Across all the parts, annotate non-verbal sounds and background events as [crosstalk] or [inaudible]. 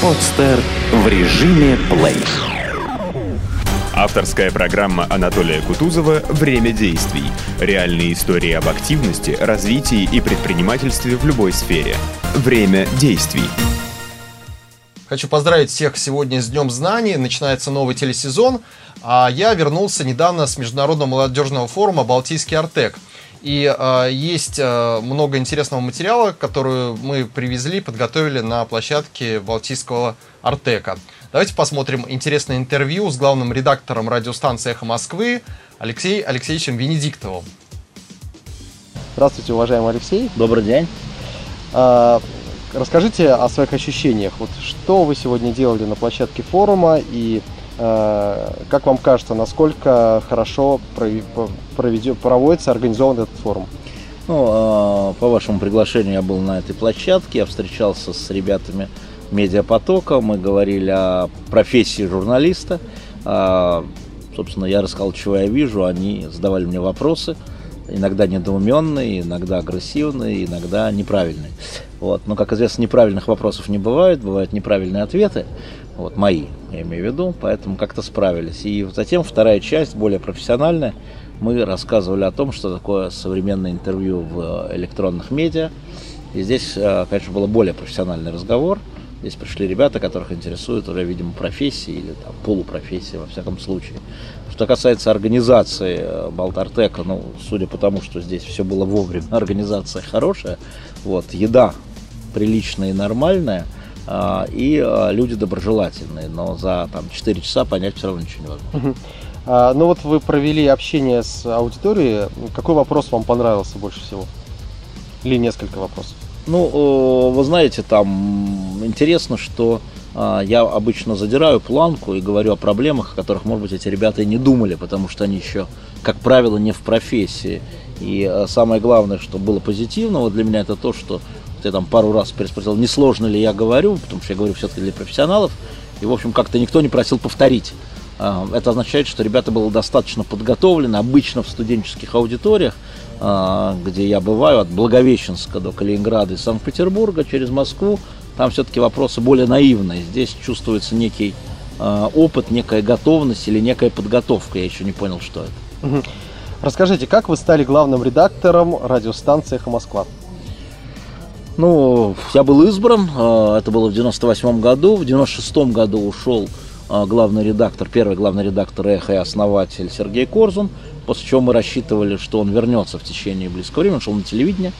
Подстер в режиме плей. Авторская программа Анатолия Кутузова «Время действий». Реальные истории об активности, развитии и предпринимательстве в любой сфере. Время действий. Хочу поздравить всех сегодня с Днем Знаний. Начинается новый телесезон. А я вернулся недавно с Международного молодежного форума «Балтийский Артек». И э, есть э, много интересного материала, который мы привезли, подготовили на площадке Балтийского Артека. Давайте посмотрим интересное интервью с главным редактором радиостанции «Эхо Москвы» Алексеем Алексеевичем Венедиктовым. Здравствуйте, уважаемый Алексей. Добрый день. А, расскажите о своих ощущениях. Вот что вы сегодня делали на площадке форума и как вам кажется, насколько хорошо проводится, организован этот форум? Ну, а, по вашему приглашению я был на этой площадке, я встречался с ребятами медиапотока, мы говорили о профессии журналиста. А, собственно, я рассказал, чего я вижу, они задавали мне вопросы, иногда недоуменные, иногда агрессивные, иногда неправильные. Вот. Но, как известно, неправильных вопросов не бывает, бывают неправильные ответы, вот, мои, я имею в виду, поэтому как-то справились. И затем вторая часть, более профессиональная, мы рассказывали о том, что такое современное интервью в электронных медиа. И здесь, э, конечно, был более профессиональный разговор – Здесь пришли ребята, которых интересует уже, видимо, профессия или там, полупрофессия, во всяком случае. Что касается организации э, Балтартека, ну, судя по тому, что здесь все было вовремя, [laughs] организация хорошая, вот, еда приличная и нормальная, и а, люди доброжелательные, но за там, 4 часа понять все равно ничего невозможно. А, ну вот вы провели общение с аудиторией. Какой вопрос вам понравился больше всего? Или несколько вопросов? Ну, вы знаете, там интересно, что а, я обычно задираю планку и говорю о проблемах, о которых, может быть, эти ребята и не думали, потому что они еще, как правило, не в профессии. И а, самое главное, что было позитивного для меня, это то, что я там пару раз переспросил, не сложно ли я говорю, потому что я говорю все-таки для профессионалов, и, в общем, как-то никто не просил повторить. А, это означает, что ребята были достаточно подготовлены, обычно в студенческих аудиториях, а, где я бываю, от Благовещенска до Калининграда и Санкт-Петербурга через Москву, там все-таки вопросы более наивные. Здесь чувствуется некий а, опыт, некая готовность или некая подготовка. Я еще не понял, что это. Расскажите, как вы стали главным редактором радиостанции «Эхо Москва»? Ну, я был избран, а, это было в 98 году, в 96 году ушел главный редактор, первый главный редактор «Эхо» и основатель Сергей Корзун – после чего мы рассчитывали, что он вернется в течение близкого времени, шел на телевидение.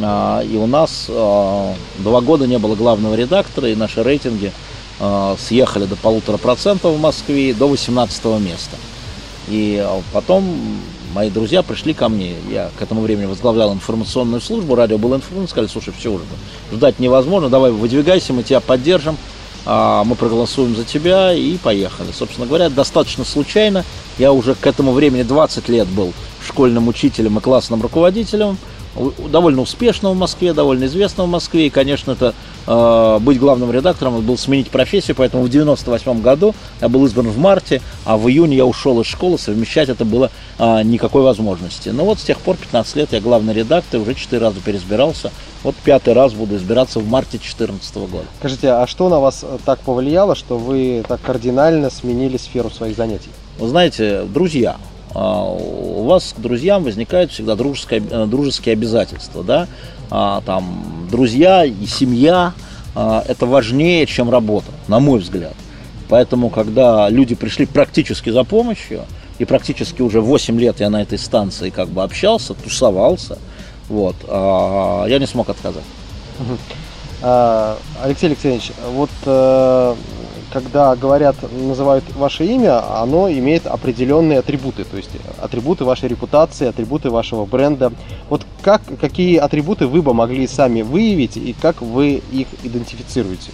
А, и у нас а, два года не было главного редактора, и наши рейтинги а, съехали до полутора процентов в Москве до 18 места. И потом мои друзья пришли ко мне, я к этому времени возглавлял информационную службу, радио было информационное, сказали, слушай, все уже, ждать невозможно, давай выдвигайся, мы тебя поддержим. А, мы проголосуем за тебя и поехали. Собственно говоря, достаточно случайно. Я уже к этому времени 20 лет был школьным учителем и классным руководителем довольно успешного в Москве, довольно известного в Москве. И, конечно, это э, быть главным редактором, это был сменить профессию, поэтому в 98 году я был избран в марте, а в июне я ушел из школы, совмещать это было э, никакой возможности. Но вот с тех пор 15 лет я главный редактор, уже 4 раза переизбирался. Вот пятый раз буду избираться в марте 2014 года. Скажите, а что на вас так повлияло, что вы так кардинально сменили сферу своих занятий? Вы знаете, друзья, у вас к друзьям возникают всегда дружеские, э, дружеские обязательства, да, а, там, друзья и семья, а, это важнее, чем работа, на мой взгляд. Поэтому, когда люди пришли практически за помощью, и практически уже 8 лет я на этой станции как бы общался, тусовался, вот, я не смог отказать. Алексей Алексеевич, вот э, когда говорят, называют ваше имя, оно имеет определенные атрибуты, то есть атрибуты вашей репутации, атрибуты вашего бренда. Вот как, какие атрибуты вы бы могли сами выявить и как вы их идентифицируете?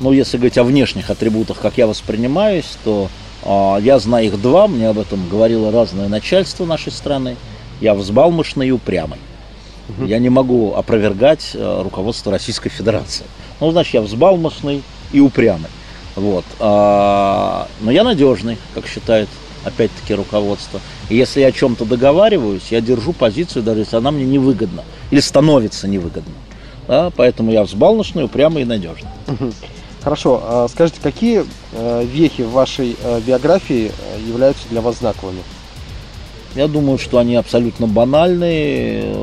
Ну, если говорить о внешних атрибутах, как я воспринимаюсь, то э, я знаю их два, мне об этом говорило разное начальство нашей страны. Я взбалмошный и упрямый. Угу. Я не могу опровергать э, руководство Российской Федерации. Ну, значит, я взбалмошный и упрямый. Вот. А, но я надежный, как считает опять-таки руководство. И если я о чем-то договариваюсь, я держу позицию, даже если она мне невыгодна или становится невыгодна. Да, поэтому я взбалмошный, упрямый и надежный. Хорошо, а скажите, какие э, вехи в вашей э, биографии э, являются для вас знаковыми? Я думаю, что они абсолютно банальные.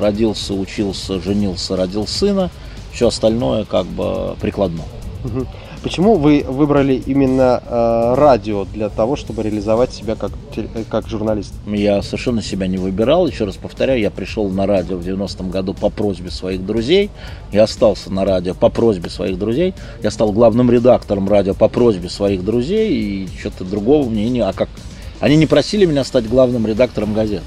Родился, учился, женился, родил сына. Все остальное как бы прикладно. Мгм. Почему вы выбрали именно э, радио для того, чтобы реализовать себя как, э, как журналист? Я совершенно себя не выбирал. Еще раз повторяю, я пришел на радио в 90-м году по просьбе своих друзей. Я остался на радио по просьбе своих друзей. Я стал главным редактором радио по просьбе своих друзей. И что-то другого мне не... А как? Они не просили меня стать главным редактором газет.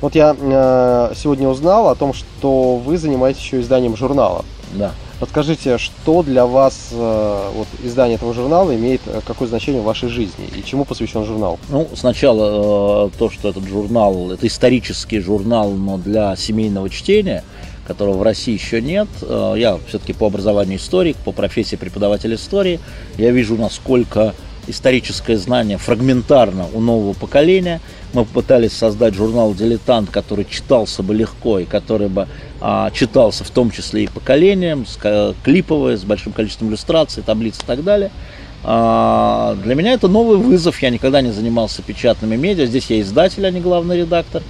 Вот я э, сегодня узнал о том, что вы занимаетесь еще изданием журнала. Да. Подскажите, что для вас э, вот, издание этого журнала имеет э, какое значение в вашей жизни и чему посвящен журнал? Ну, сначала э, то, что этот журнал, это исторический журнал, но для семейного чтения, которого в России еще нет. Я все-таки по образованию историк, по профессии преподаватель истории. Я вижу, насколько историческое знание фрагментарно у нового поколения. Мы попытались создать журнал «Дилетант», который читался бы легко и который бы а, читался в том числе и поколением, с, ка- клиповое, с большим количеством иллюстраций, таблиц и так далее. А, Для меня это новый вызов. Я никогда не занимался печатными медиа. Здесь я издатель, а не главный редактор.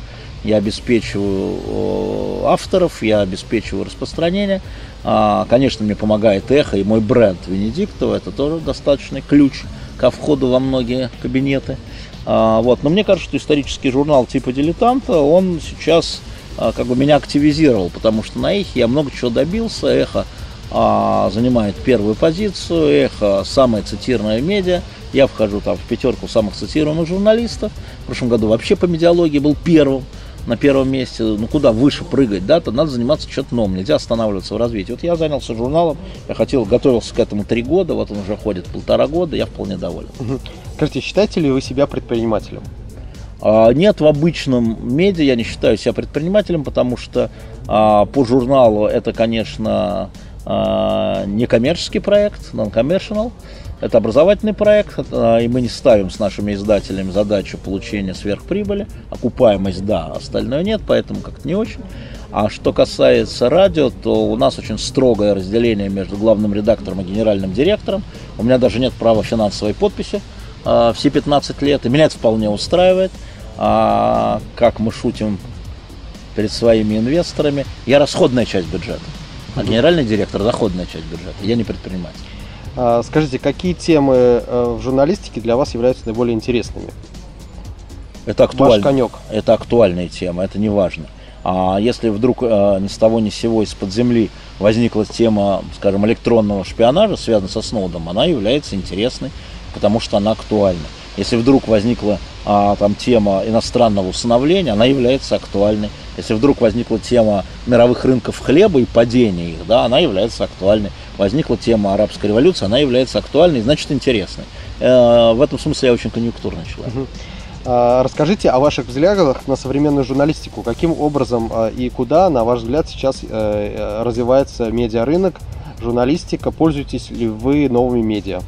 Я обеспечиваю э, авторов, я обеспечиваю распространение. А, Конечно, мне помогает эхо и мой бренд Венедиктова. Это тоже достаточный ключ ко входу во многие кабинеты. А, Вот. Но мне кажется, что исторический журнал типа «Дилетанта», он сейчас а, как бы меня активизировал, потому что на эхе я много чего добился. Эхо а, занимает первую позицию, эхо самое цитированное медиа. Я вхожу там в пятерку самых цитируемых журналистов. В прошлом году вообще по медиалогии был первым на первом месте, ну куда выше прыгать, да, то надо заниматься что-то новым, нельзя останавливаться в развитии. Вот я занялся журналом, я хотел, готовился к этому три года, вот он уже ходит полтора года, я вполне доволен. Скажите, считаете ли вы себя предпринимателем? А, Нет, в обычном медиа я не считаю себя предпринимателем, потому что а, по журналу это, конечно, а, не коммерческий проект, non-commercial. Это образовательный проект, а, и мы не ставим с нашими издателями задачу получения сверхприбыли. Окупаемость, да, остальное нет, поэтому как-то не очень. А что касается радио, то у нас очень строгое разделение между главным редактором и генеральным директором. У меня даже нет права финансовой подписи а, все 15 лет, и меня это вполне устраивает. А, как мы шутим перед своими инвесторами, я расходная часть бюджета, а генеральный директор доходная часть бюджета. Я не предприниматель. А, Скажите, какие темы э, в журналистике для вас являются наиболее интересными? Это Ваш актуально. конек. Это актуальная тема, это не важно. А если вдруг э, ни с того ни с сего из-под земли возникла тема, скажем, электронного шпионажа, связанная со Сноудом, она является интересной, потому что она актуальна. Если вдруг возникла а, там тема иностранного усыновления, она является актуальной. Если вдруг возникла тема мировых рынков хлеба и падения их, да, она является актуальной. Возникла тема арабской революции, она является актуальной, значит интересной. Э, в этом смысле я очень конъюнктурный человек. А, Расскажите о ваших взглядах на современную журналистику. Каким образом а, и куда, на ваш взгляд, сейчас э, э, развивается медиарынок, журналистика? Пользуетесь ли вы новыми медиа?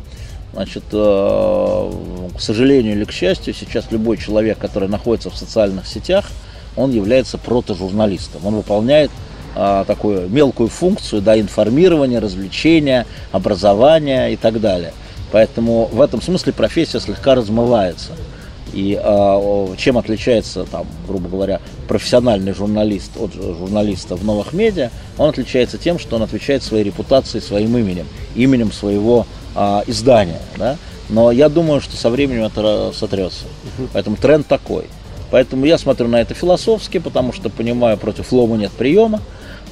Значит, к сожалению или к счастью, сейчас любой человек, который находится в социальных сетях, он является протожурналистом. Он выполняет а, такую мелкую функцию да, информирования, развлечения, образования и так далее. Поэтому в этом смысле профессия слегка размывается. И а, чем отличается, там, грубо говоря, профессиональный журналист от жу- журналиста в новых медиа? Он отличается тем, что он отвечает своей репутацией, своим именем, именем своего а, издания. Да? Но я думаю, что со временем это сотрется. Поэтому тренд такой. Поэтому я смотрю на это философски, потому что понимаю, против лома нет приема.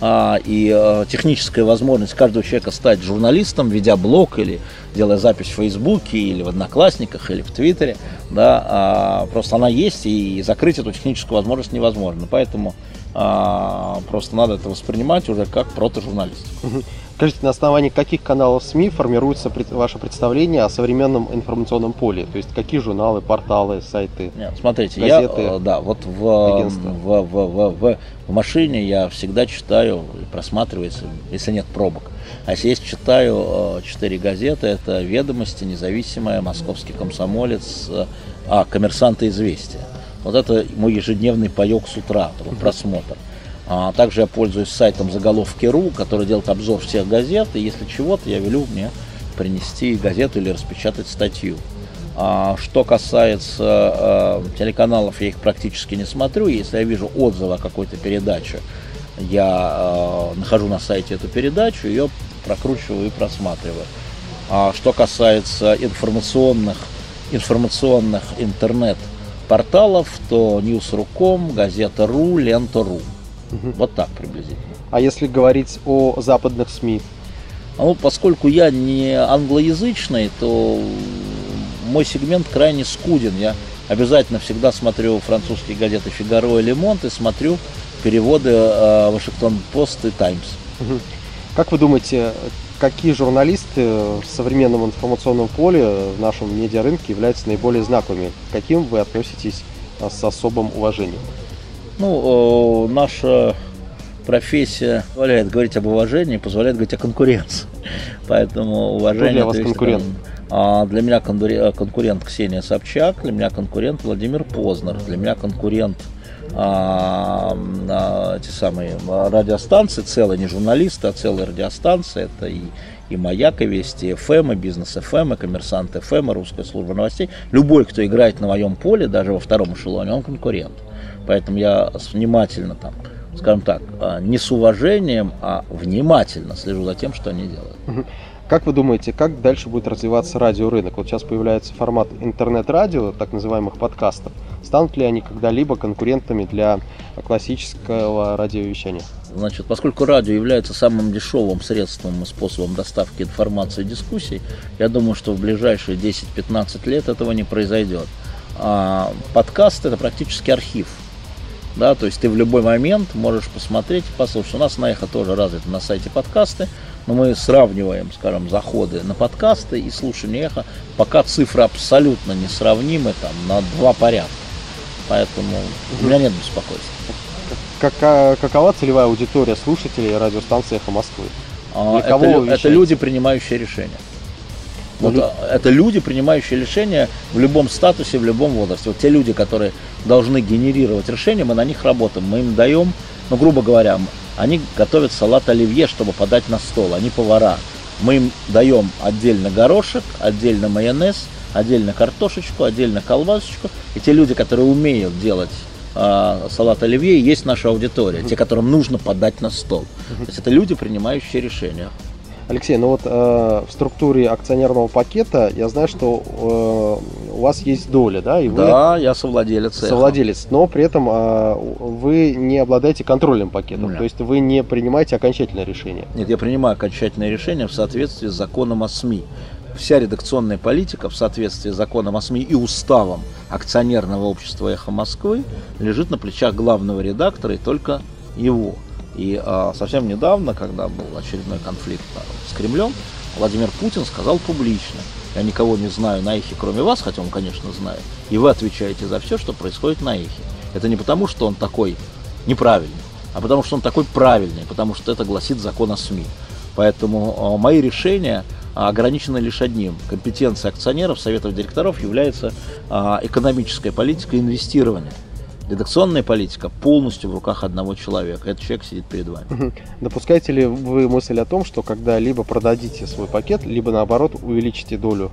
А, и э, техническая возможность каждого человека стать журналистом, ведя блог или делая запись в Фейсбуке или в Одноклассниках или в Твиттере, да, а, просто она есть и закрыть эту техническую возможность невозможно. Поэтому а, просто надо это воспринимать уже как протожурналист. Скажите, на основании каких каналов СМИ формируется ваше представление о современном информационном поле? То есть какие журналы, порталы, сайты? Нет, смотрите, Газеты, я, э, да, вот в, агентства. в, в, в, в, в машине я всегда читаю, или просматриваю, если, нет пробок. А если есть, читаю э, четыре газеты, это «Ведомости», «Независимая», «Московский комсомолец», э, а «Коммерсант» и «Известия». Вот это мой ежедневный паек с утра, такой просмотр. А также я пользуюсь сайтом заголовки.ру, который делает обзор всех газет, и если чего-то я велю мне принести газету или распечатать статью. А что касается э, телеканалов, я их практически не смотрю. Если я вижу отзывы о какой-то передаче, я э, нахожу на сайте эту передачу, ее прокручиваю и просматриваю. А что касается информационных, информационных интернет-порталов, то News.ru.com, Газета.ру, Лента.ру. Угу. Вот так приблизительно. А если говорить о западных СМИ? Ну, поскольку я не англоязычный, то мой сегмент крайне скуден. Я обязательно всегда смотрю французские газеты «Фигаро» и «Лемонт» и смотрю переводы э, «Вашингтон-Пост» и «Таймс». Как вы думаете, какие журналисты в современном информационном поле в нашем медиарынке являются наиболее знаковыми? К каким вы относитесь э, с особым уважением? Ну, наша профессия позволяет говорить об уважении, позволяет говорить о конкуренции. [laughs] Поэтому уважение... Кто для вас конкурент? А для меня конкурент Ксения Собчак, для меня конкурент Владимир Познер, для меня конкурент а, а, эти самые радиостанции, целые, не журналисты, а целые радиостанции, это и, и Маяк, и Вести ФМ, и Бизнес ФМ, и Коммерсант ФМ, и Русская служба новостей. Любой, кто играет на моем поле, даже во втором эшелоне, он конкурент. Поэтому я внимательно там, скажем так, а, не с уважением, а внимательно слежу за тем, что они делают. Как вы думаете, как дальше будет развиваться радиорынок? Вот сейчас появляется формат интернет-радио, так называемых подкастов. Станут ли они когда-либо конкурентами для классического радиовещания? Значит, поскольку радио является самым дешевым средством и способом доставки информации и дискуссий, я думаю, что в ближайшие 10-15 лет этого не произойдет. А подкаст это практически архив. Да, то есть ты в любой момент можешь посмотреть, послушать. У нас на Эхо тоже развиты на сайте подкасты но мы сравниваем, скажем, заходы на подкасты и слушание эхо, пока цифры абсолютно несравнимы, там, на два порядка. Поэтому у меня нет беспокойства. Какая, какова целевая аудитория слушателей радиостанции «Эхо Москвы»? А, это, это люди, принимающие решения. Вот, Лю... Это люди, принимающие решения в любом статусе, в любом возрасте. Вот те люди, которые должны генерировать решения, мы на них работаем. Мы им даем, ну, грубо говоря, они готовят салат оливье, чтобы подать на стол. Они повара. Мы им даем отдельно горошек, отдельно майонез, отдельно картошечку, отдельно колбасочку. И те люди, которые умеют делать э, салат оливье, есть наша аудитория, те, которым нужно подать на стол. То есть это люди, принимающие решения. Алексей, ну вот э, в структуре акционерного пакета я знаю, что э, у вас есть доля, да? И вы да, я совладелец. Совладелец, но при этом э, вы не обладаете контрольным пакетом, Нет. то есть вы не принимаете окончательное решение. Нет, я принимаю окончательное решение в соответствии с законом о СМИ. Вся редакционная политика в соответствии с законом о СМИ и уставом акционерного общества «Эхо Москвы» лежит на плечах главного редактора и только его. И а, совсем недавно, когда был очередной конфликт а, с Кремлем, Владимир Путин сказал публично, я никого не знаю на эхе, кроме вас, хотя он, конечно, знает, и вы отвечаете за все, что происходит на эхе. Это не потому, что он такой неправильный, а потому что он такой правильный, потому что это гласит закон о СМИ. Поэтому а, мои решения ограничены лишь одним. Компетенция акционеров, советов директоров является а, экономическая политика инвестирования. Редакционная политика полностью в руках одного человека. Этот человек сидит перед вами. Допускаете ли вы мысль о том, что когда либо продадите свой пакет, либо наоборот увеличите долю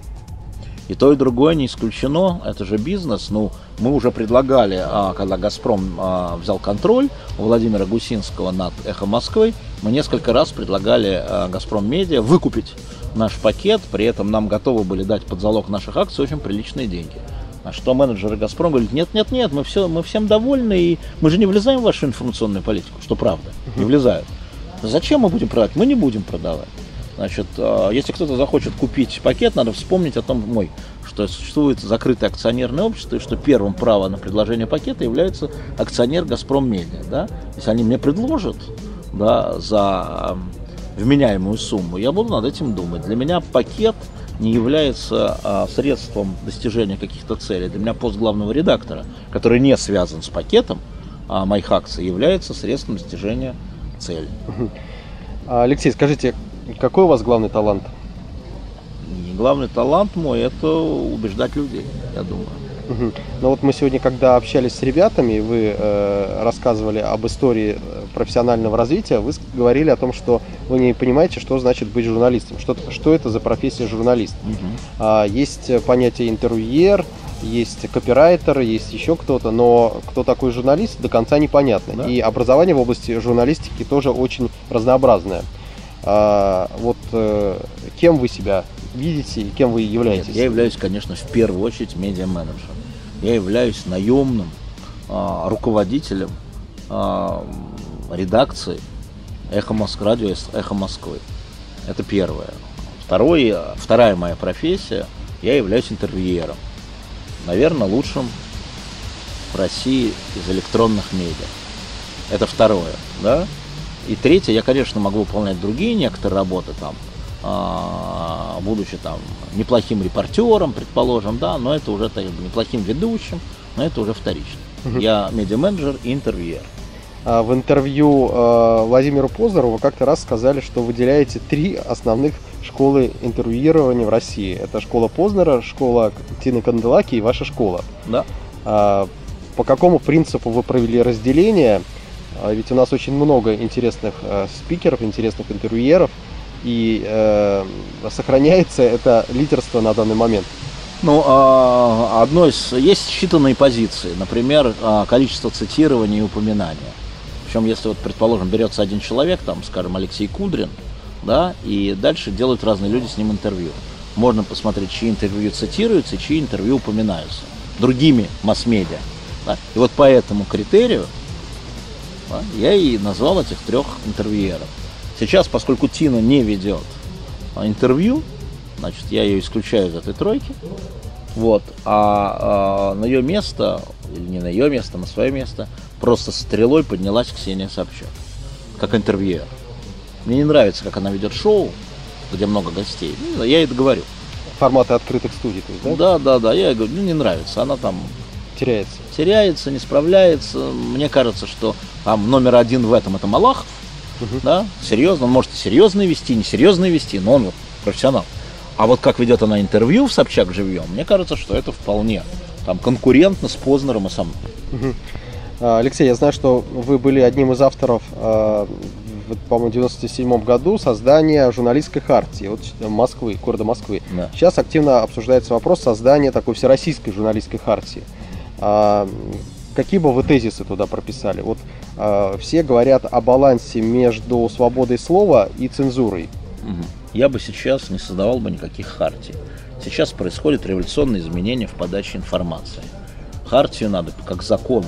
и то, и другое не исключено, это же бизнес. Ну, мы уже предлагали, а, когда «Газпром» а, взял контроль у Владимира Гусинского над «Эхо Москвы», мы несколько раз предлагали а, «Газпром Медиа» выкупить наш пакет, при этом нам готовы были дать под залог наших акций очень приличные деньги. А что менеджеры «Газпром» говорят, нет, нет, нет, мы, все, мы всем довольны, и мы же не влезаем в вашу информационную политику, что правда, не влезают. Зачем мы будем продавать? Мы не будем продавать. Значит, а, если кто-то захочет купить пакет, надо вспомнить о том, мой, что существует закрытое акционерное общество, и что первым право на предложение пакета является акционер «Газпром Медиа». Да? Если они мне предложат да, за вменяемую сумму, я буду над этим думать. Для меня пакет – не является а, средством достижения каких-то целей. Для меня пост главного редактора, который не связан с пакетом а, моих акций, является средством достижения цели. Алексей, скажите, какой у вас главный талант? И главный талант мой это убеждать людей, я думаю. Мгм. Ну вот мы сегодня, когда общались с ребятами, вы э, рассказывали об истории э, профессионального развития, вы говорили о том, что вы не понимаете, что значит быть журналистом, что, что это за профессия журналист. А, есть понятие интервьюер, есть копирайтер, есть еще кто-то, но кто такой журналист, до конца непонятно. Да. И образование в области журналистики тоже очень разнообразное. А, вот э, кем вы себя видите и кем вы являетесь? Нет, я являюсь, конечно, в первую очередь медиа-менеджером. Я являюсь наемным а, руководителем а, редакции Эхо Москвы, радио Эхо Москвы. Это первое. Второе, вторая моя профессия, я являюсь интервьюером. Наверное, лучшим в России из электронных медиа. Это второе, да? И третье, я, конечно, могу выполнять другие некоторые работы там, будучи там неплохим репортером, предположим, да, но это уже так, неплохим ведущим, но это уже вторично. Я медиа-менеджер и интервьюер. А, В интервью э, Владимиру Познеру вы как-то раз сказали, что выделяете три основных школы интервьюирования в России. Это школа Познера, школа Тины Канделаки и ваша школа. Да. А, По какому принципу вы провели разделение? А, Ведь у нас очень много интересных спикеров, интересных интервьюеров, и э, сохраняется это лидерство на данный момент. Ну, а, одно из... Есть считанные позиции, например, а, количество цитирований и упоминания. Причем, если вот, предположим, берется один человек, там, скажем, Алексей Кудрин, да, и дальше делают разные люди с ним интервью. Можно посмотреть, чьи интервью цитируются чьи интервью упоминаются другими масс-медиа. да. И вот по этому критерию да, я и назвал этих трех интервьюеров. Сейчас, поскольку Тина не ведет а, интервью, значит, я ее исключаю из этой тройки. Вот. А, а, на ее место, или не на ее место, на свое место, просто стрелой поднялась Ксения Собчак, как интервьюер. Мне не нравится, как она ведет шоу, где много гостей. Ну, Я это говорю. Форматы открытых студий, то есть, да? Да, да, да, я говорю, мне не нравится. Она там Теряется. теряется, не справляется. Мне кажется, что там номер один в этом это Малахов. Да, серьезно, он может и серьезно вести, не серьезно вести, но он вот профессионал. А вот как ведет она интервью в Собчак живьем, мне кажется, что это вполне там конкурентно с Познером и со мной. А, Алексей, я знаю, что вы были одним из авторов, а, по-моему, в 97 году создания журналистской хартии вот, Москвы, города Москвы. Да. Сейчас активно обсуждается вопрос создания такой всероссийской журналистской хартии. А, какие бы вы тезисы туда прописали? Вот а, все говорят о балансе между свободой слова и цензурой. Я бы сейчас не создавал бы никаких хартий. Сейчас происходят революционные изменения в подаче информации. Хартию надо как закон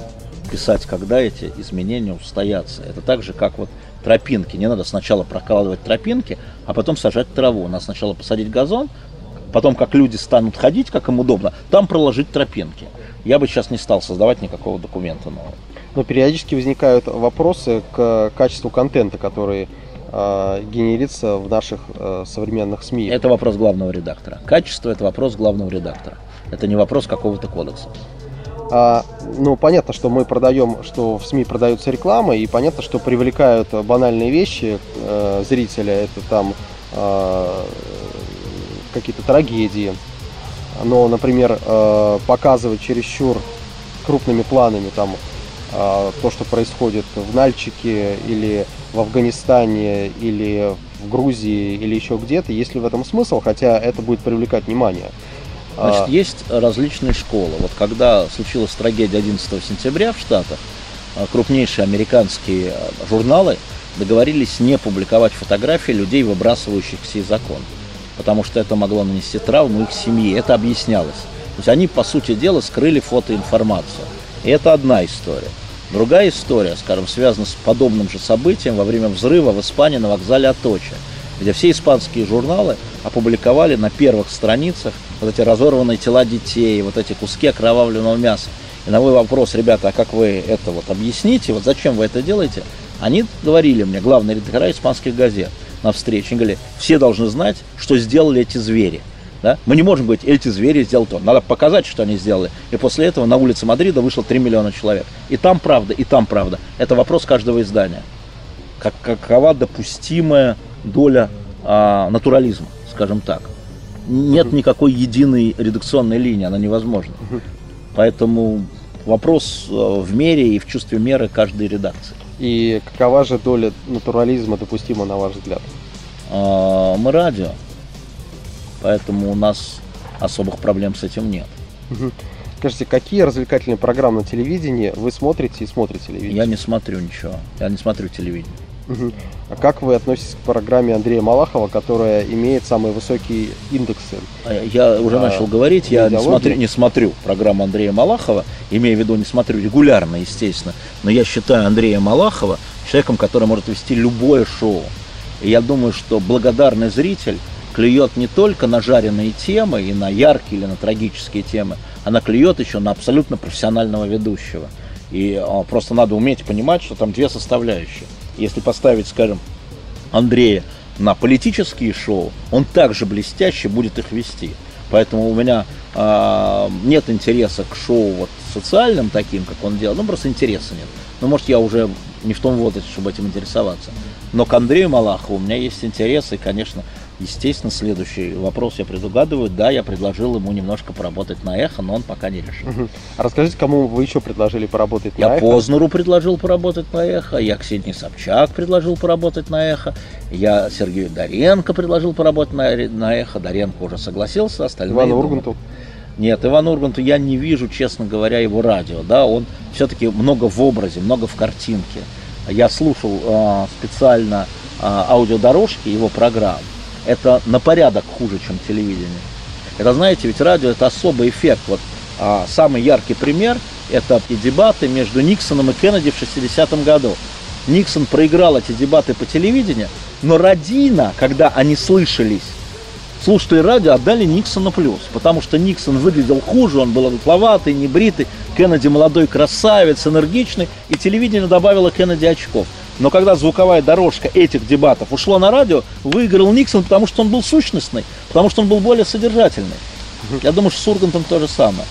писать, когда эти изменения устоятся. Это так же, как вот тропинки. Не надо сначала прокладывать тропинки, а потом сажать траву. Надо сначала посадить газон, потом, как люди станут ходить, как им удобно, там проложить тропинки. Я бы сейчас не стал создавать никакого документа нового. Но периодически возникают вопросы к качеству контента, который а, генерится в наших а, современных СМИ. Это вопрос главного редактора. Качество – это вопрос главного редактора. Это не вопрос какого-то кодекса. А, ну, понятно, что мы продаем, что в СМИ продается реклама, и понятно, что привлекают банальные вещи э, зрителя. Это там а, какие-то трагедии. Но, например, э, показывать чересчур крупными планами там а, то, что происходит в Нальчике или в Афганистане или в Грузии или еще где-то, есть ли в этом смысл, хотя это будет привлекать внимание. А, Значит, есть различные школы. Вот когда случилась трагедия 11 сентября в Штатах, а, крупнейшие американские а, журналы договорились не публиковать фотографии людей, выбрасывающихся из окон, потому что это могло нанести травму их семье. Это объяснялось. То есть они, по сути дела, скрыли фотоинформацию. И это одна история. Другая история, скажем, связана с подобным же событием во время взрыва в Испании на вокзале Аточа, где все испанские журналы опубликовали на первых страницах вот эти разорванные тела детей, вот эти куски окровавленного мяса. И на мой вопрос, ребята, а как вы это вот объясните, вот зачем вы это делаете? Они говорили мне, главные редактора испанских газет на встрече, они говорили, все должны знать, что сделали эти звери. Да? Мы не можем говорить, эти звери сделали то. Надо показать, что они сделали. И после этого на улице Мадрида вышло 3 миллиона человек. И там правда, и там правда. Это вопрос каждого издания. Как, какова допустимая доля а, натурализма, скажем так. Нет никакой единой редакционной линии, она невозможна. Поэтому вопрос э, в мере и в чувстве меры каждой редакции. И какова же доля натурализма допустима, на ваш взгляд? А, Мы радио, поэтому у нас особых проблем с этим нет. Скажите, какие развлекательные программы на телевидении вы смотрите и смотрите телевидение? Я не смотрю ничего, я не смотрю телевидение. А как вы относитесь к программе Андрея Малахова, которая имеет самые высокие индексы? А Я уже А, начал говорить, я не смотрю, не смотрю программу Андрея Малахова, имея в виду, не смотрю регулярно, естественно, но я считаю Андрея Малахова человеком, который может вести любое шоу. И я думаю, что благодарный зритель клюет не только на жареные темы и на яркие или на трагические темы, она клюет еще на абсолютно профессионального ведущего. И а, просто надо уметь понимать, что там две составляющие. Если поставить, скажем, Андрея на политические шоу, он также блестяще будет их вести. Поэтому у меня а, нет интереса к шоу вот социальным таким, как он делал. Ну, просто интереса нет. Ну, может, я уже не в том возрасте, чтобы этим интересоваться. Но к Андрею Малахову у меня есть интерес, и, конечно, естественно, следующий вопрос я предугадываю. Да, я предложил ему немножко поработать на эхо, но он пока не решил. Мгм. А расскажите, кому вы еще предложили поработать Я на эхо? Познеру предложил поработать на эхо, я Ксении Собчак предложил поработать на эхо, я Сергею Доренко предложил поработать на, на эхо, Доренко уже согласился, остальные... Ивану думают. Урганту? Нет, Иван Урганту я не вижу, честно говоря, его радио, да, он все-таки много в образе, много в картинке. Я слушал а, специально а, аудиодорожки его программ. Это на порядок хуже, чем телевидение. Это, знаете, ведь радио это особый эффект. Вот а, самый яркий пример это и дебаты между Никсоном и Кеннеди в 60-м году. Никсон проиграл эти дебаты по телевидению, но Родина, когда они слышались, слушатели радио отдали Никсону плюс, потому что Никсон выглядел хуже, он был одутловатый, небритый, Кеннеди молодой красавец, энергичный, и телевидение добавило Кеннеди очков. Но когда звуковая дорожка этих дебатов ушла на радио, выиграл Никсон, потому что он был сущностный, потому что он был более содержательный. Я думаю, что с Ургантом то же самое.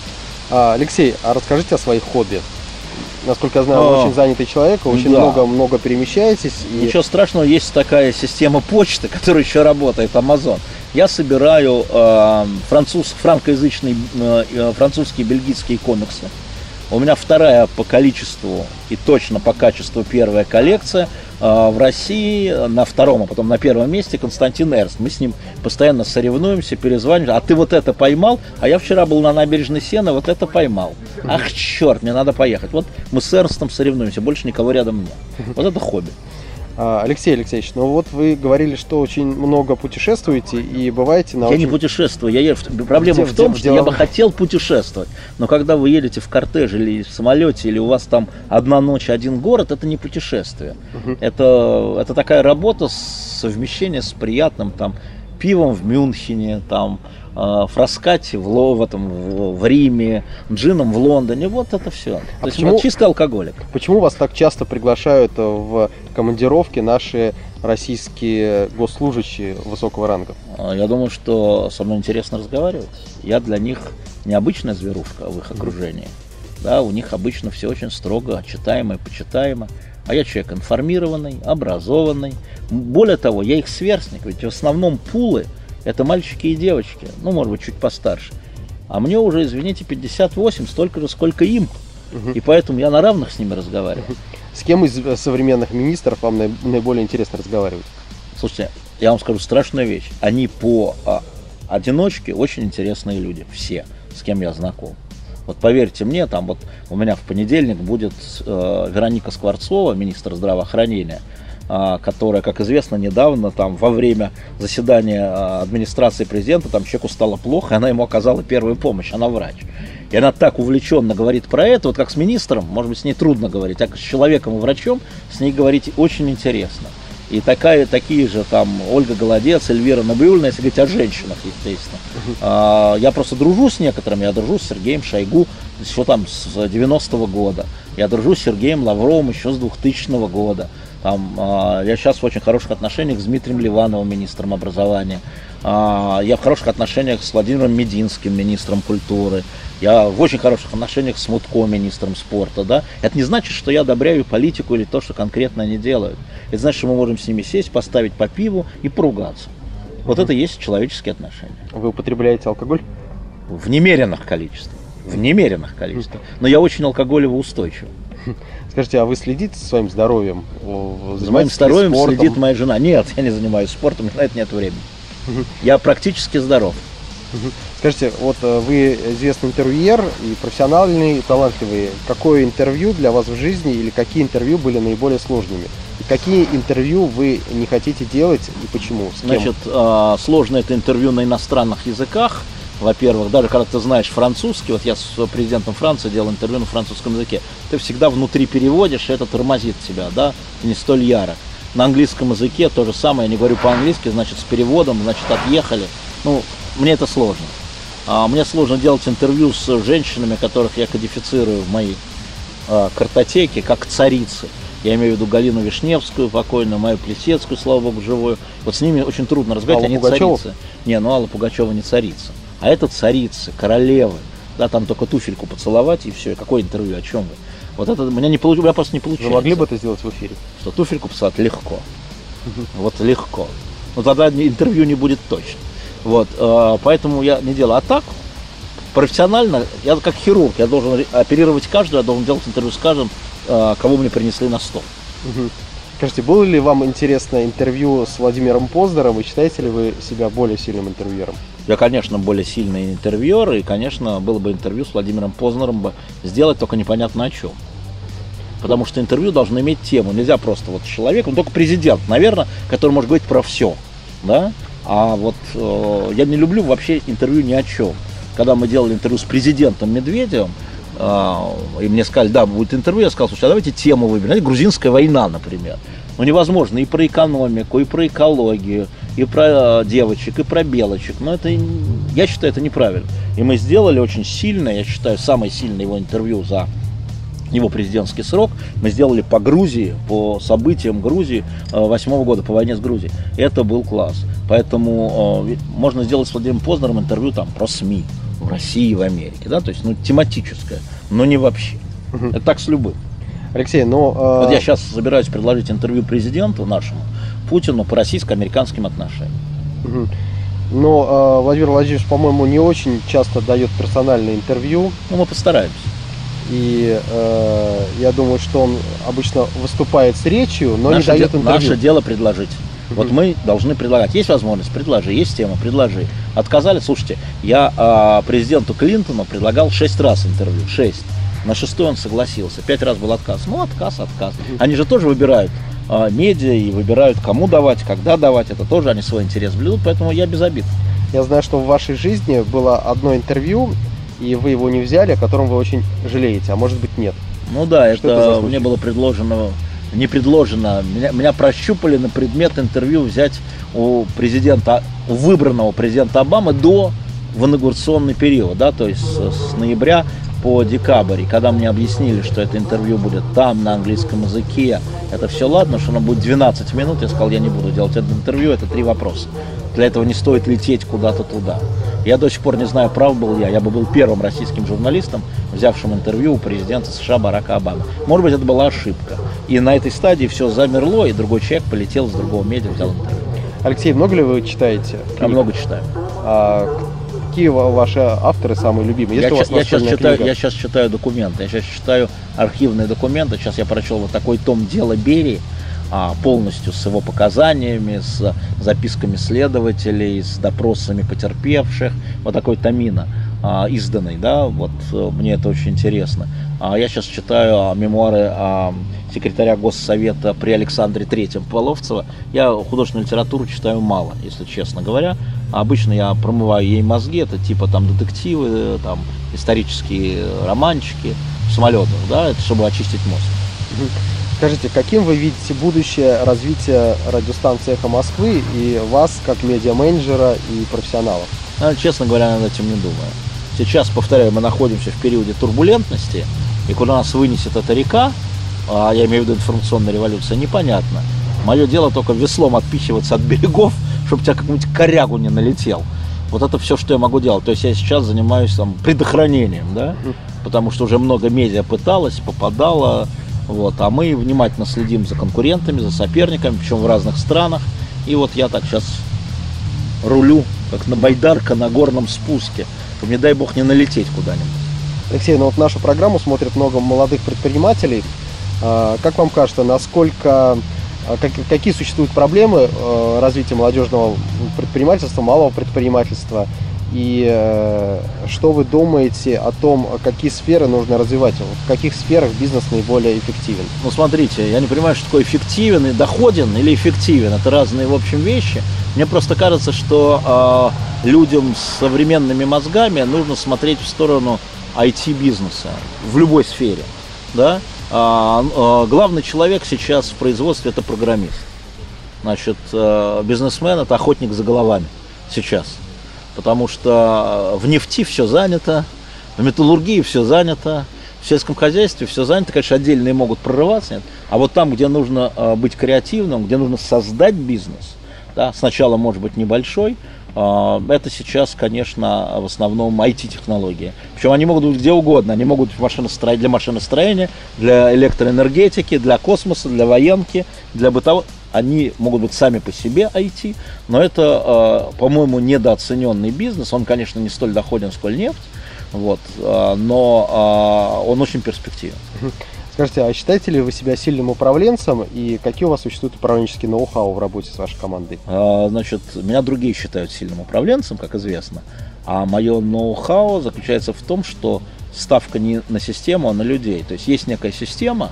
А, Алексей, а расскажите о своих хобби. Насколько я знаю, вы очень занятый человек, очень да. много-много перемещаетесь. И... Ничего страшного, есть такая система почты, [laughs] которая еще работает, Amazon. Я собираю э, француз, франкоязычные э, э, французские бельгийские комиксы. У меня вторая по количеству и точно по качеству первая коллекция э, в России на втором, а потом на первом месте Константин Эрст. Мы с ним постоянно соревнуемся, перезваниваем. А ты вот это поймал, а я вчера был на набережной Сены, вот это поймал. Ах, черт, мне надо поехать. Вот мы с Эрнстом соревнуемся, больше никого рядом нет. Вот это хобби. А, Алексей Алексеевич, ну вот вы говорили, что очень много путешествуете и бываете на Я не очень... путешествую. Я, проблема Где- в том, где- что я бы хотел путешествовать. Но когда вы едете в кортеже или в самолете, или у вас там одна ночь, один город, это не путешествие. Это, это такая работа, совмещение с приятным там пивом в Мюнхене, там э, фраскати в, Ло, в, этом, в, в Риме, джином в Лондоне. Вот это все. То есть почему- вот чистый алкоголик. Почему вас так часто приглашают э, в командировки наши российские госслужащие высокого ранга? А, Я думаю, что со мной интересно разговаривать. Я для них необычная зверушка в их окружении. Да, у них обычно все очень строго, читаемо и почитаемо. А я человек информированный, образованный. Более того, я их сверстник, ведь в основном пулы это мальчики и девочки, ну, может быть, чуть постарше. А мне уже, извините, 58, столько же, сколько им. И поэтому я на равных с ними разговариваю. С кем из э, современных министров вам наиб- наиболее интересно разговаривать? Слушайте, я вам скажу страшную вещь. Они по а, одиночке очень интересные люди, все, с кем я знаком. Вот поверьте мне, там вот у меня в понедельник будет э, Вероника Скворцова, министр здравоохранения, а, которая, как известно, недавно там во время заседания а, администрации президента там человеку стало плохо, и она ему оказала первую помощь, она врач. И она так увлеченно говорит про это, вот как с министром, может быть, с ней трудно говорить, а с человеком и врачом с ней говорить очень интересно. И такая, такие же там Ольга Голодец, Эльвира Набиульна, если говорить о женщинах, естественно. А, я просто дружу с некоторыми, я дружу с Сергеем Шойгу еще там с 90-го года. Я дружу с Сергеем Лавровым еще с 2000 года. Там, а, я сейчас в очень хороших отношениях с Дмитрием Ливановым, министром образования. А, я в хороших отношениях с Владимиром Мединским, министром культуры. Я в очень хороших отношениях с Мутко, министром спорта. Да? Это не значит, что я одобряю политику или то, что конкретно они делают. Это значит, что мы можем с ними сесть, поставить по пиву и поругаться. Вот это и есть человеческие отношения. Вы употребляете алкоголь? В немеренных количествах. в немеренных количествах. Но я очень алкоголево устойчив. Скажите, а вы следите за своим здоровьем? За моим здоровьем спортом? следит моя жена. Нет, я не занимаюсь спортом, на это нет времени. Я практически здоров. Скажите, вот э, вы известный интервьюер и профессиональный, и талантливый. Какое интервью для вас в жизни или какие интервью были наиболее сложными? И какие интервью вы не хотите делать и почему? Значит, а, сложно это интервью на иностранных языках. Во-первых, даже когда ты знаешь французский, вот я с президентом Франции делал интервью на французском языке, ты всегда внутри переводишь, и это тормозит тебя, да, не столь яро. На английском языке то же самое, я не говорю по-английски, значит, с переводом, значит, отъехали. Ну, мне это сложно. А мне сложно делать интервью с женщинами, которых я кодифицирую в моей а, картотеке, как царицы. Я имею в виду Галину Вишневскую, покойную, Маю Плесецкую, слава богу, живую. Вот с ними очень трудно разговаривать, Алла они Пугачева? царицы. Не, ну Алла Пугачева не царица. А это царицы, королевы. Да, там только туфельку поцеловать и все. Какое интервью, о чем вы? Вот это у меня не получилось, меня просто не получилось. Вы могли бы это сделать в эфире? Что туфельку поцеловать легко. Вот легко. Но тогда интервью не будет точно. Вот, э, поэтому я не делаю. А так, профессионально, я как хирург, я должен оперировать каждого, я должен делать интервью с каждым, э, кого мне принесли на стол. Угу. Скажите, было ли вам интересно интервью с Владимиром Познером, и считаете ли вы себя более сильным интервьюером? Я, конечно, более сильный интервьюер, и, конечно, было бы интервью с Владимиром Познером бы сделать, только непонятно о чем. Потому что интервью должно иметь тему. Нельзя просто вот человек, он только президент, наверное, который может говорить про все. Да? А вот э, я не люблю вообще интервью ни о чем. Когда мы делали интервью с президентом Медведевым, э, и мне сказали, да, будет интервью, я сказал, слушай, а давайте тему выберем. Знаете, грузинская война, например. Ну, невозможно и про экономику, и про экологию, и про э, девочек, и про белочек. Но это, я считаю, это неправильно. И мы сделали очень сильное, я считаю, самое сильное его интервью за его президентский срок, мы сделали по Грузии, по событиям Грузии э, восьмого года, по войне с Грузией. Это был класс. Поэтому э, можно сделать с Владимиром Познером интервью там про СМИ в России, в Америке, да, то есть, ну, тематическое, но не вообще. Угу. Это так с любым. Алексей, ну... Э... Вот я сейчас собираюсь предложить интервью президенту нашему, Путину, по российско-американским отношениям. Угу. Но э, Владимир Владимирович, по-моему, не очень часто дает персональное интервью. Ну, мы постараемся. И э, я думаю, что он обычно выступает с речью, но наше не дает интервью. Наше дело предложить. Вот мы должны предлагать. Есть возможность, предложи. Есть тема, предложи. Отказали, слушайте, я э, президенту Клинтону предлагал шесть раз интервью. Шесть. На шестой он согласился. Пять раз был отказ. Ну, отказ, отказ. Они же тоже выбирают э, медиа и выбирают, кому давать, когда давать. Это тоже они свой интерес блюдут, поэтому я без обид. Я знаю, что в вашей жизни было одно интервью, и вы его не взяли, о котором вы очень жалеете, а может быть нет. Ну да, что это, это мне было предложено, не предложено, меня, меня прощупали на предмет интервью взять у президента, у выбранного президента Обамы до в инаугурационный период, да, то есть с, с ноября по декабрь. И когда мне объяснили, что это интервью будет там, на английском языке, это все ладно, что оно будет 12 минут, я сказал, я не буду делать это интервью, это три вопроса. Для этого не стоит лететь куда-то туда. Я до сих пор не знаю, прав был я. Я бы был первым российским журналистом, взявшим интервью у президента США Барака Обамы. Может быть, это была ошибка. И на этой стадии все замерло, и другой человек полетел с другого медиа, взял интервью. Алексей, много ли вы читаете? Я много читаю. А, какие ваши авторы самые любимые? Есть я, сейчас, я, сейчас читаю, я сейчас читаю документы, я сейчас читаю архивные документы. Сейчас я прочел вот такой том «Дело Берии», полностью с его показаниями, с записками следователей, с допросами потерпевших, вот такой томина а, изданный, да, вот э, мне это очень интересно. А я сейчас читаю а, мемуары секретаря Госсовета при Александре Третьем Половцева. Я художественную литературу читаю мало, если честно говоря. Обычно я промываю ей мозги, это типа там детективы, там исторические романчики, самолетов, да, это чтобы очистить мозг. Скажите, каким вы видите будущее развития радиостанции «Эхо Москвы» и вас как медиа-менеджера и профессионала? А, честно говоря, над этим не думаю. Сейчас, повторяю, мы находимся в периоде турбулентности, и куда нас вынесет эта река, а я имею в виду информационная революция, непонятно. Мое дело только веслом отпихиваться от берегов, чтобы тебя какую-нибудь корягу не налетел. Вот это все, что я могу делать. То есть я сейчас занимаюсь там предохранением, да, потому что уже много медиа пыталось, попадало, вот, а мы внимательно следим за конкурентами, за соперниками, причем в разных странах. И вот я так сейчас рулю, как на байдарка на горном спуске, чтобы, не дай бог, не налететь куда-нибудь. Алексей, ну вот нашу программу смотрят много молодых предпринимателей. А, Как вам кажется, насколько а, как- какие существуют проблемы э, развития молодежного предпринимательства, малого предпринимательства? И э, что вы думаете о том, какие сферы нужно развивать? В каких сферах бизнес наиболее эффективен? Ну, смотрите, я не понимаю, что такое эффективен и доходен или эффективен. Это разные, в общем, вещи. Мне просто кажется, что э, людям с современными мозгами нужно смотреть в сторону IT-бизнеса в любой сфере. Да? А, а, главный человек сейчас в производстве – это программист. Значит, э, бизнесмен – это охотник за головами сейчас. Потому что в нефти все занято, в металлургии все занято, в сельском хозяйстве все занято, конечно, отдельные могут прорываться, нет. а вот там, где нужно э, быть креативным, где нужно создать бизнес, да, сначала может быть небольшой, э, это сейчас, конечно, в основном IT-технологии. Причем они могут быть где угодно. Они могут быть машиностро... для машиностроения, для электроэнергетики, для космоса, для военки, для бытовой. Они могут быть сами по себе IT, но это, э, по-моему, недооцененный бизнес. Он, конечно, не столь доходен, сколь нефть, вот, э, но э, он очень перспективен. Скажите, а считаете ли вы себя сильным управленцем и какие у вас существуют управленческие ноу-хау в работе с вашей командой? А, Значит, меня другие считают сильным управленцем, как известно. А мое ноу-хау заключается в том, что ставка не на систему, а на людей. То есть есть некая система,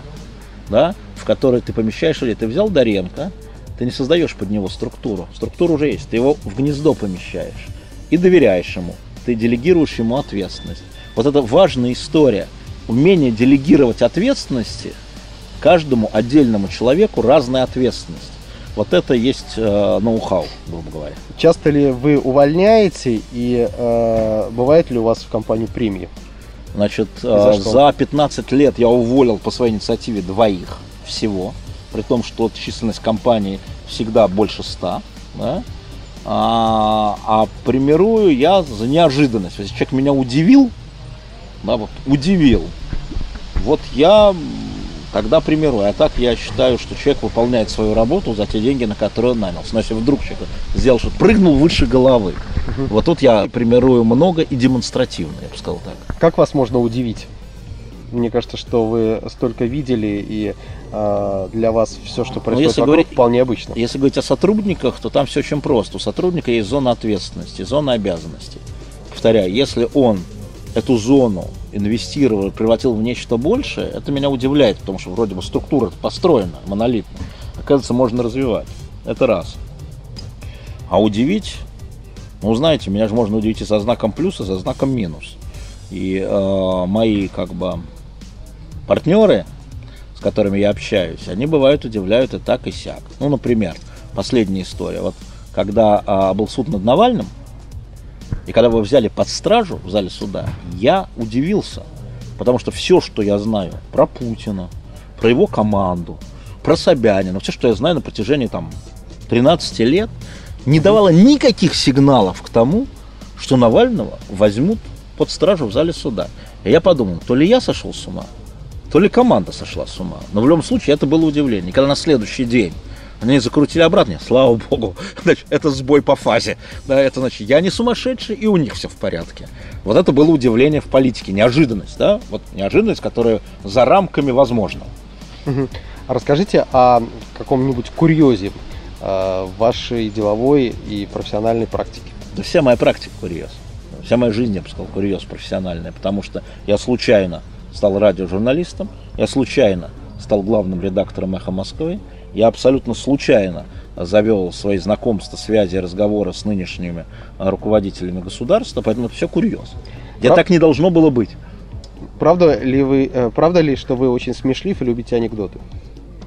да, в которой ты помещаешь людей. Ты взял Доренко, ты не создаешь под него структуру. Структура уже есть. Ты его в гнездо помещаешь и доверяешь ему. Ты делегируешь ему ответственность. Вот это важная история. Умение делегировать ответственности каждому отдельному человеку разная ответственность. Вот это есть э, ноу-хау, грубо говоря. Часто ли вы увольняете и э, бывает ли у вас в компании премии? Значит, за э, что? за 15 лет я уволил по своей инициативе двоих всего, при том, что численность компании всегда больше 100. да. А, а премирую я за неожиданность. Если человек меня удивил, да, вот, удивил, вот я тогда премирую. А так я считаю, что человек выполняет свою работу за те деньги, на которые он нанялся. Но если вдруг человек сделал что-то, прыгнул выше головы, вот тут я премирую много и демонстративно, я бы сказал так. Как вас можно удивить? Мне кажется, что вы столько видели, и э, для вас все, что происходит Ну, если вокруг, говорить- вполне обычно. Если говорить о сотрудниках, то там все очень просто. У сотрудника есть зона ответственности, зона обязанностей. Повторяю, если он эту зону инвестировал, превратил в нечто большее, это меня удивляет, потому что вроде бы структура построена монолитно. Оказывается, можно развивать. Это раз. А удивить, ну, знаете, меня же можно удивить и со знаком плюс, и со знаком минус. И э, мои, как бы, партнеры, с которыми я общаюсь, они бывают удивляют и так, и сяк. Ну, например, последняя история. Вот когда а, был суд над Навальным, и когда его взяли под стражу в зале суда, я удивился. Потому что все, что я знаю про Путина, про его команду, про Собянина, все, что я знаю на протяжении там 13 лет, не давало никаких сигналов к тому, что Навального возьмут под стражу в зале суда. И я подумал, то ли я сошел с ума, то ли команда сошла с ума. Но в любом случае это было удивление. Когда на следующий день они закрутили обратно, слава богу, [laughs] значит, это сбой по фазе. Да, это значит, я не сумасшедший, и у них все в порядке. Вот это было удивление в политике, неожиданность, да, вот неожиданность, которая за рамками возможна. Расскажите о каком-нибудь курьезе э, вашей деловой и профессиональной практике. Да вся моя практика курьез. Вся моя жизнь, я бы сказал, курьез профессиональная, потому что я случайно стал радиожурналистом, я случайно стал главным редактором «Эхо Москвы», я абсолютно случайно завел свои знакомства, связи, разговоры с нынешними руководителями государства, поэтому это все курьез. Где Прав- так не должно было быть. Правда ли вы, э, правда ли, что вы очень смешлив и любите анекдоты?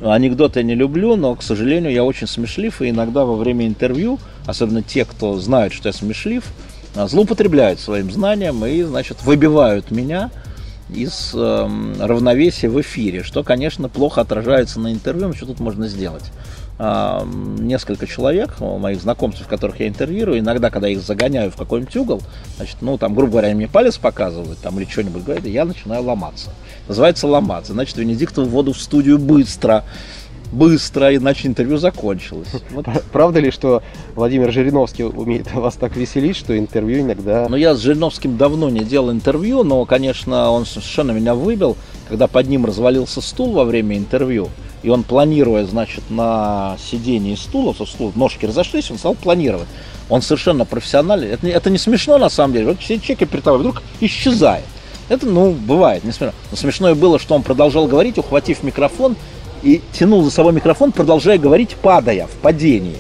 Анекдоты я не люблю, но, к сожалению, я очень смешлив, и иногда во время интервью, особенно те, кто знают, что я смешлив, а, злоупотребляют своим знанием и, значит, выбивают меня из эм, равновесия в эфире, что, конечно, плохо отражается на интервью, но что тут можно сделать? М, несколько человек, моих знакомцев, которых я интервьюирую, иногда, когда их загоняю в какой-нибудь угол, значит, ну, там, грубо говоря, мне палец показывают, там, или что-нибудь говорят, я начинаю ломаться. Называется ломаться. Значит, Венедиктову воду в студию быстро. быстро, иначе интервью закончилось. [laughs] Вот. Правда ли, что Владимир Жириновский умеет [laughs] вас так веселить, что интервью иногда... Ну, я с Жириновским давно не делал интервью, но, конечно, он совершенно меня выбил, когда под ним развалился стул во время интервью, и он, планируя, значит, на сидении стула, со стула, ножки разошлись, он стал планировать. Он совершенно профессиональный. Это не, это не смешно, на самом деле. Вот все чеки перед тобой вдруг исчезает. Это, ну, бывает, не смешно. Но смешное было, что он продолжал говорить, ухватив микрофон, и тянул за собой микрофон, продолжая говорить, падая в падении.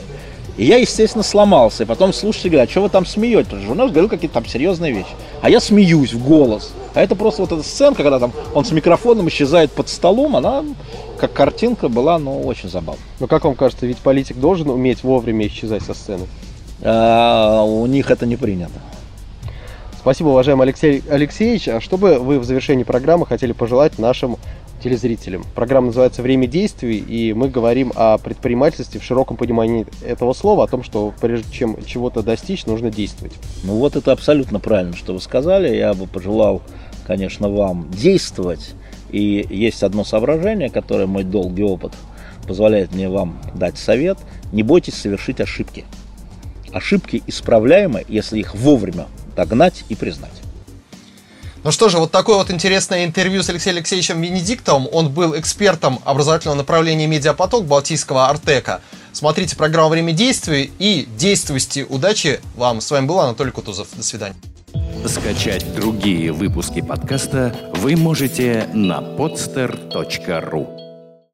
И я, естественно, сломался. И потом слушайте, говорят, а что вы там что журналист говорил какие-то там серьезные вещи. А я смеюсь в голос. А это просто вот эта сценка, когда там он с микрофоном исчезает под столом, она как картинка была, ну, очень забавная. Ну, как вам кажется, ведь политик должен уметь вовремя исчезать со сцены? А, у них это не принято. Спасибо, уважаемый Алексей Алексеевич. А что бы вы в завершении программы хотели пожелать нашим телезрителям? Программа называется «Время действий», и мы говорим о предпринимательстве в широком понимании этого слова, о том, что прежде чем чего-то достичь, нужно действовать. Ну вот это абсолютно правильно, что вы сказали. Я бы пожелал, конечно, вам действовать. И есть одно соображение, которое мой долгий опыт позволяет мне вам дать совет. Не бойтесь совершить ошибки. Ошибки исправляемы, если их вовремя догнать и признать. Ну что же, вот такое вот интересное интервью с Алексеем Алексеевичем Венедиктовым. Он был экспертом образовательного направления «Медиапоток» Балтийского Артека. Смотрите программу «Время действий» и действуйте. Удачи вам. С вами был Анатолий Кутузов. До свидания. Скачать другие выпуски подкаста вы можете на podster.ru